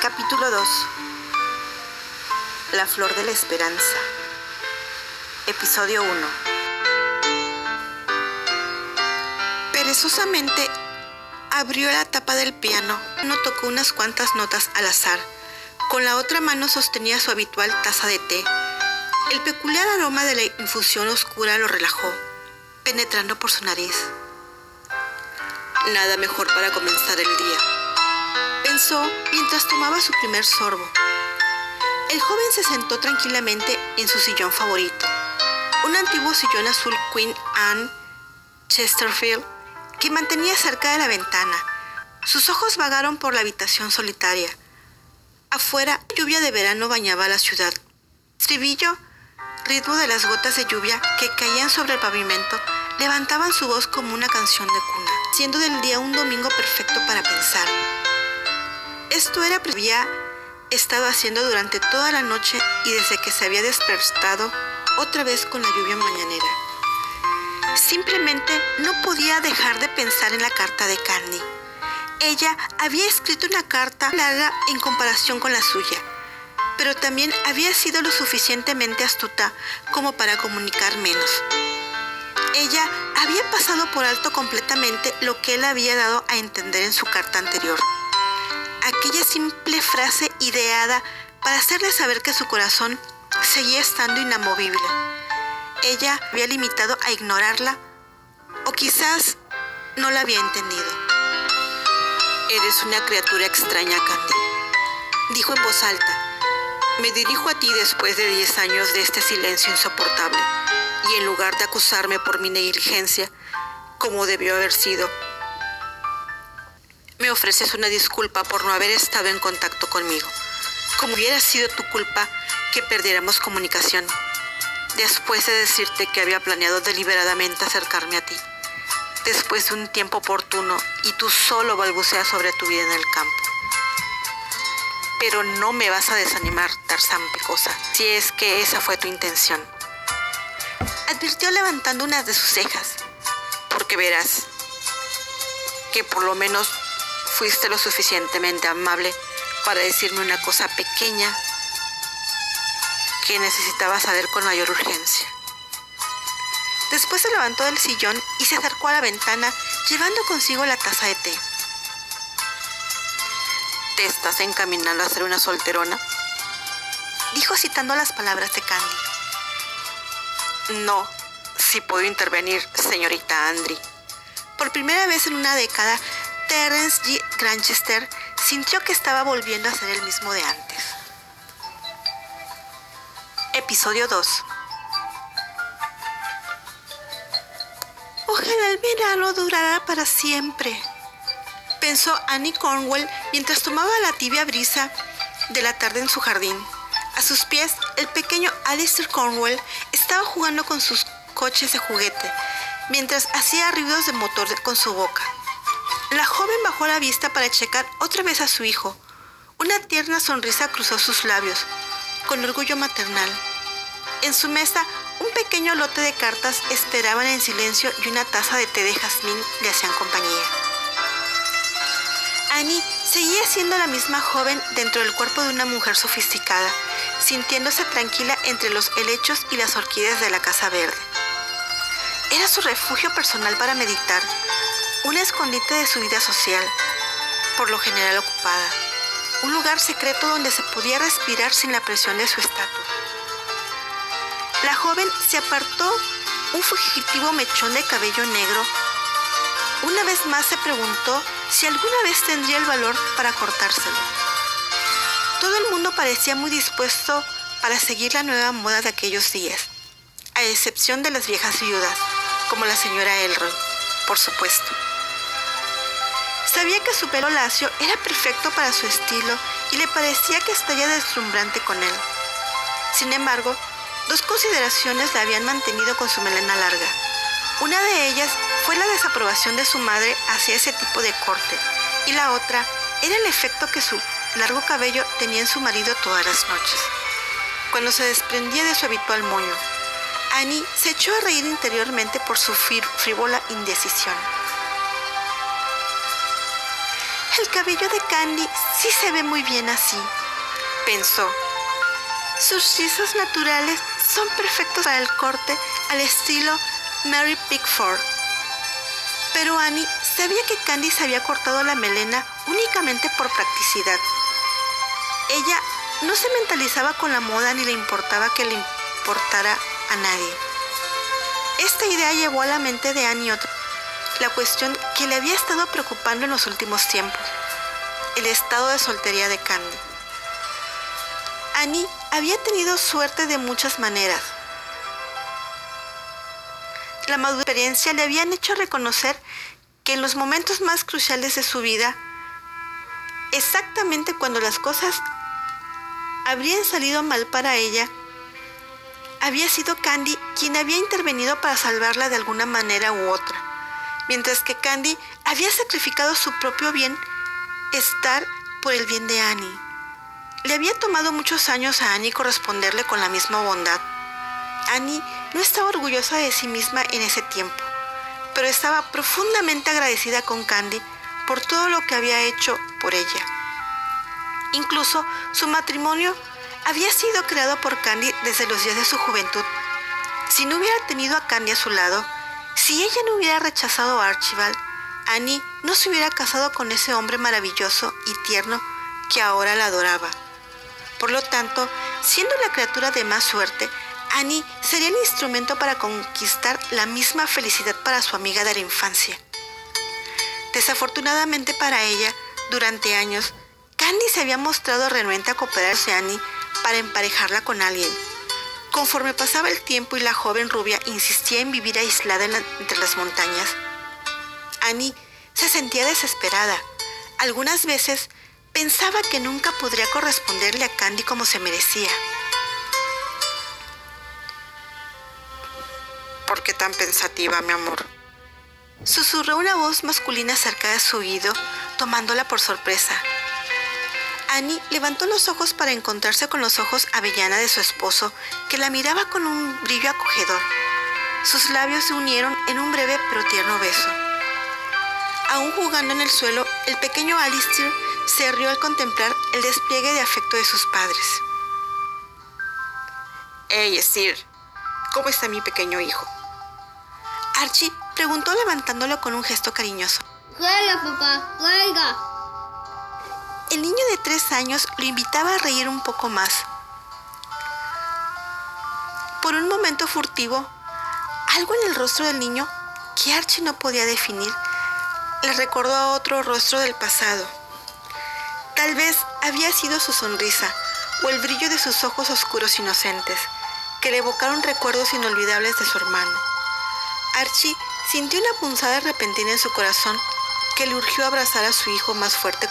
Capítulo 2 La flor de la esperanza Episodio 1 Perezosamente abrió la tapa del piano, no tocó unas cuantas notas al azar. Con la otra mano sostenía su habitual taza de té. El peculiar aroma de la infusión oscura lo relajó, penetrando por su nariz. Nada mejor para comenzar el día, mientras tomaba su primer sorbo. El joven se sentó tranquilamente en su sillón favorito, un antiguo sillón azul Queen Anne Chesterfield que mantenía cerca de la ventana. Sus ojos vagaron por la habitación solitaria. Afuera, lluvia de verano bañaba la ciudad. Tribillo, ritmo de las gotas de lluvia que caían sobre el pavimento, levantaban su voz como una canción de cuna, siendo del día un domingo perfecto para pensar. Esto era había estado haciendo durante toda la noche y desde que se había despertado otra vez con la lluvia mañanera. Simplemente no podía dejar de pensar en la carta de Candy. Ella había escrito una carta larga en comparación con la suya, pero también había sido lo suficientemente astuta como para comunicar menos. Ella había pasado por alto completamente lo que él había dado a entender en su carta anterior. Aquella simple frase ideada para hacerle saber que su corazón seguía estando inamovible ella había limitado a ignorarla o quizás no la había entendido. Eres una criatura extraña, Candy, dijo en voz alta. Me dirijo a ti después de 10 años de este silencio insoportable y en lugar de acusarme por mi negligencia, como debió haber sido, me ofreces una disculpa por no haber estado en contacto conmigo, como hubiera sido tu culpa que perdiéramos comunicación después de decirte que había planeado deliberadamente acercarme a ti, después de un tiempo oportuno y tú solo balbuceas sobre tu vida en el campo. Pero no me vas a desanimar, Tarzán Pecosa, si es que esa fue tu intención. Advirtió levantando una de sus cejas, porque verás que por lo menos fuiste lo suficientemente amable para decirme una cosa pequeña que necesitaba saber con mayor urgencia. Después se levantó del sillón y se acercó a la ventana llevando consigo la taza de té. ¿Te estás encaminando a ser una solterona? Dijo citando las palabras de Candy. No, si puedo intervenir, señorita Andri. Por primera vez en una década, Terence G. Granchester sintió que estaba volviendo a ser el mismo de antes. Episodio 2 Ojalá el verano durara para siempre, pensó Annie Cornwell mientras tomaba la tibia brisa de la tarde en su jardín. A sus pies, el pequeño Alistair Cornwell estaba jugando con sus coches de juguete, mientras hacía ruidos de motor con su boca. La joven bajó la vista para checar otra vez a su hijo. Una tierna sonrisa cruzó sus labios con orgullo maternal. En su mesa, un pequeño lote de cartas esperaban en silencio y una taza de té de jazmín le hacían compañía. Annie seguía siendo la misma joven dentro del cuerpo de una mujer sofisticada, sintiéndose tranquila entre los helechos y las orquídeas de la Casa Verde. Era su refugio personal para meditar, un escondite de su vida social, por lo general ocupada un lugar secreto donde se podía respirar sin la presión de su estatus. La joven se apartó un fugitivo mechón de cabello negro. Una vez más se preguntó si alguna vez tendría el valor para cortárselo. Todo el mundo parecía muy dispuesto para seguir la nueva moda de aquellos días, a excepción de las viejas viudas, como la señora Elroy, por supuesto. Sabía que su pelo lacio era perfecto para su estilo y le parecía que estaría deslumbrante con él. Sin embargo, dos consideraciones la habían mantenido con su melena larga. Una de ellas fue la desaprobación de su madre hacia ese tipo de corte y la otra era el efecto que su largo cabello tenía en su marido todas las noches. Cuando se desprendía de su habitual moño, Annie se echó a reír interiormente por su frívola indecisión. El cabello de Candy sí se ve muy bien así, pensó. Sus rizos naturales son perfectos para el corte al estilo Mary Pickford. Pero Annie sabía que Candy se había cortado la melena únicamente por practicidad. Ella no se mentalizaba con la moda ni le importaba que le importara a nadie. Esta idea llevó a la mente de Annie otra la cuestión que le había estado preocupando en los últimos tiempos, el estado de soltería de Candy. Annie había tenido suerte de muchas maneras. La madura experiencia le habían hecho reconocer que en los momentos más cruciales de su vida, exactamente cuando las cosas habrían salido mal para ella, había sido Candy quien había intervenido para salvarla de alguna manera u otra, mientras que Candy había sacrificado su propio bien estar por el bien de Annie. Le había tomado muchos años a Annie corresponderle con la misma bondad. Annie no estaba orgullosa de sí misma en ese tiempo, pero estaba profundamente agradecida con Candy por todo lo que había hecho por ella. Incluso su matrimonio había sido creado por Candy desde los días de su juventud. Si no hubiera tenido a Candy a su lado, si ella no hubiera rechazado a Archibald, Annie no se hubiera casado con ese hombre maravilloso y tierno que ahora la adoraba. Por lo tanto, siendo la criatura de más suerte, Annie sería el instrumento para conquistar la misma felicidad para su amiga de la infancia. Desafortunadamente para ella, durante años, Candy se había mostrado renuente a cooperar con Annie para emparejarla con alguien. Conforme pasaba el tiempo y la joven rubia insistía en vivir aislada entre las montañas, Annie se sentía desesperada. Algunas veces pensaba que nunca podría corresponderle a Candy como se merecía. ¿Por qué tan pensativa, mi amor? Susurró una voz masculina cerca de su oído, tomándola por sorpresa. Annie levantó los ojos para encontrarse con los ojos avellana de su esposo, que la miraba con un brillo acogedor. Sus labios se unieron en un breve pero tierno beso. Aún jugando en el suelo, el pequeño Alistair se rió al contemplar el despliegue de afecto de sus padres. Hey, Sir, ¿cómo está mi pequeño hijo? Archie preguntó levantándolo con un gesto cariñoso. Juega, papá, juega. El niño de tres años lo invitaba a reír un poco más. Por un momento furtivo, algo en el rostro del niño que Archie no podía definir le recordó a otro rostro del pasado. Tal vez había sido su sonrisa o el brillo de sus ojos oscuros inocentes, que le evocaron recuerdos inolvidables de su hermano. Archie sintió una punzada repentina en su corazón que le urgió abrazar a su hijo más fuerte.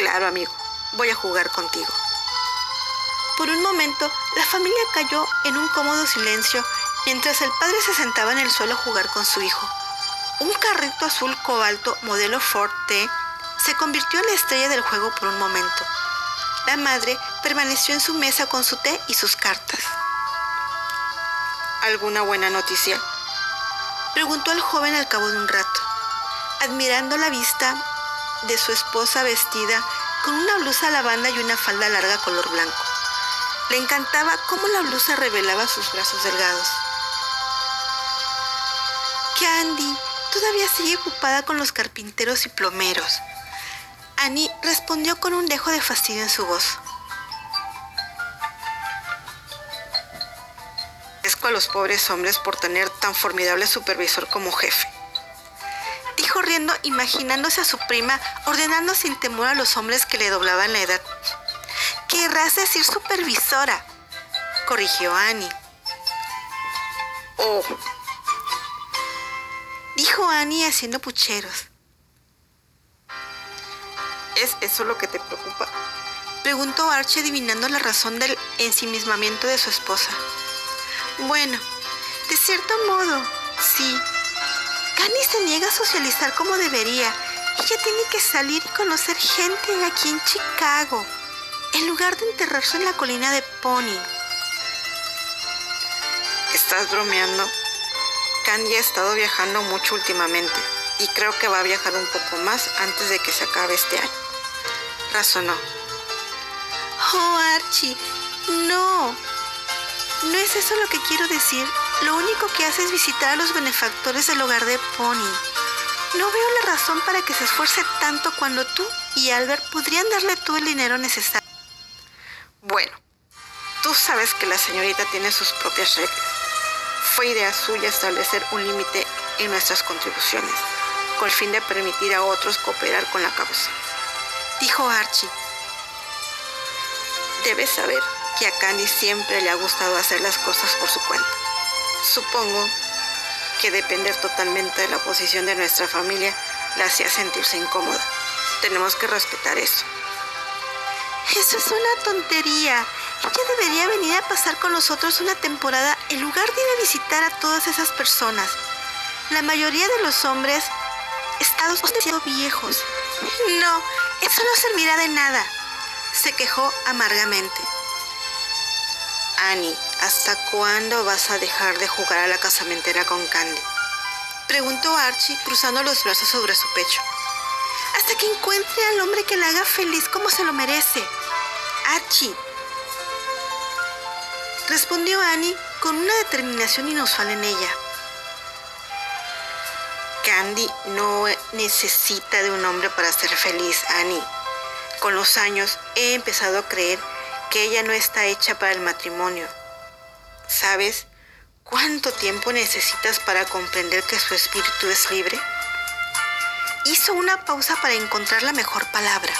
Claro, amigo, voy a jugar contigo. Por un momento, la familia cayó en un cómodo silencio mientras el padre se sentaba en el suelo a jugar con su hijo. Un carrito azul cobalto modelo Ford T se convirtió en la estrella del juego por un momento. La madre permaneció en su mesa con su té y sus cartas. ¿Alguna buena noticia? Preguntó el joven al cabo de un rato, admirando la vista de su esposa vestida con una blusa lavanda y una falda larga color blanco. Le encantaba cómo la blusa revelaba sus brazos delgados. Candy todavía sigue ocupada con los carpinteros y plomeros. Annie respondió con un dejo de fastidio en su voz. A los pobres hombres por tener tan formidable supervisor como jefe. Dijo riendo, imaginándose a su prima ordenando sin temor a los hombres que le doblaban la edad. Querrás decir supervisora, corrigió Annie. Oh, dijo Annie haciendo pucheros. ¿Es eso lo que te preocupa? Preguntó Archie adivinando la razón del ensimismamiento de su esposa. Bueno, de cierto modo, sí. Candy se niega a socializar como debería. Ella tiene que salir y conocer gente aquí en Chicago, en lugar de enterrarse en la colina de Pony. ¿Estás bromeando? Candy ha estado viajando mucho últimamente. y creo que va a viajar un poco más antes de que se acabe este año. Razonó. Oh, Archie, no. No es eso lo que quiero decir. Lo único que hace es visitar a los benefactores del hogar de Pony. No veo la razón para que se esfuerce tanto cuando tú y Albert podrían darle todo el dinero necesario. Bueno, tú sabes que la señorita tiene sus propias reglas. Fue idea suya establecer un límite en nuestras contribuciones, con el fin de permitir a otros cooperar con la causa. Dijo Archie. Debes saber que a Candy siempre le ha gustado hacer las cosas por su cuenta. Supongo que depender totalmente de la posición de nuestra familia la hacía sentirse incómoda. Tenemos que respetar eso. Eso es una tontería. Ella debería venir a pasar con nosotros una temporada en lugar de ir a visitar a todas esas personas. La mayoría de los hombres están demasiado viejos. No, eso no servirá de nada, se quejó amargamente. Annie, ¿hasta cuándo vas a dejar de jugar a la casamentera con Candy? Preguntó Archie cruzando los brazos sobre su pecho. Hasta que encuentre al hombre que la haga feliz como se lo merece. Archie. Respondió Annie con una determinación inusual en ella. Candy no necesita de un hombre para ser feliz, Annie. Con los años he empezado a creer que ella no está hecha para el matrimonio. ¿Sabes cuánto tiempo necesitas para comprender que su espíritu es libre? Hizo una pausa para encontrar la mejor palabra.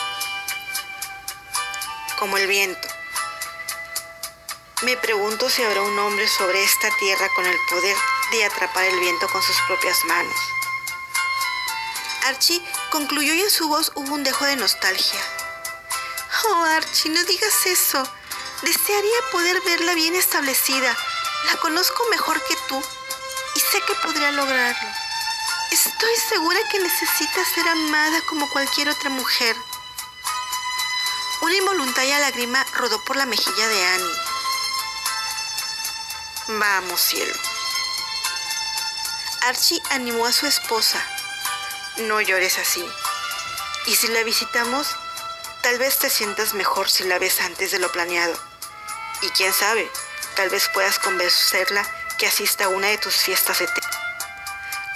Como el viento. Me pregunto si habrá un hombre sobre esta tierra con el poder de atrapar el viento con sus propias manos. Archie concluyó y en su voz hubo un dejo de nostalgia. Oh, Archie, no digas eso. Desearía poder verla bien establecida. La conozco mejor que tú y sé que podría lograrlo. Estoy segura que necesita ser amada como cualquier otra mujer. Una involuntaria lágrima rodó por la mejilla de Annie. Vamos, cielo. Archie animó a su esposa. No llores así. Y si la visitamos, Tal vez te sientas mejor si la ves antes de lo planeado. Y quién sabe, tal vez puedas convencerla que asista a una de tus fiestas de té.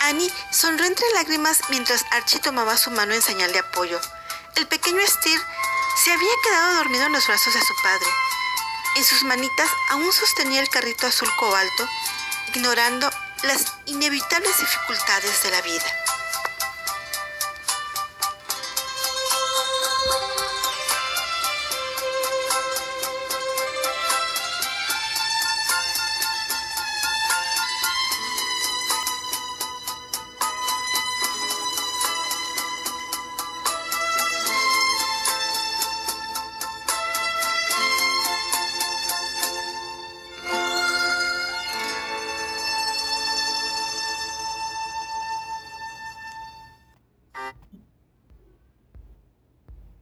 Annie sonrió entre lágrimas mientras Archie tomaba su mano en señal de apoyo. El pequeño Steer se había quedado dormido en los brazos de su padre. En sus manitas aún sostenía el carrito azul cobalto, ignorando las inevitables dificultades de la vida.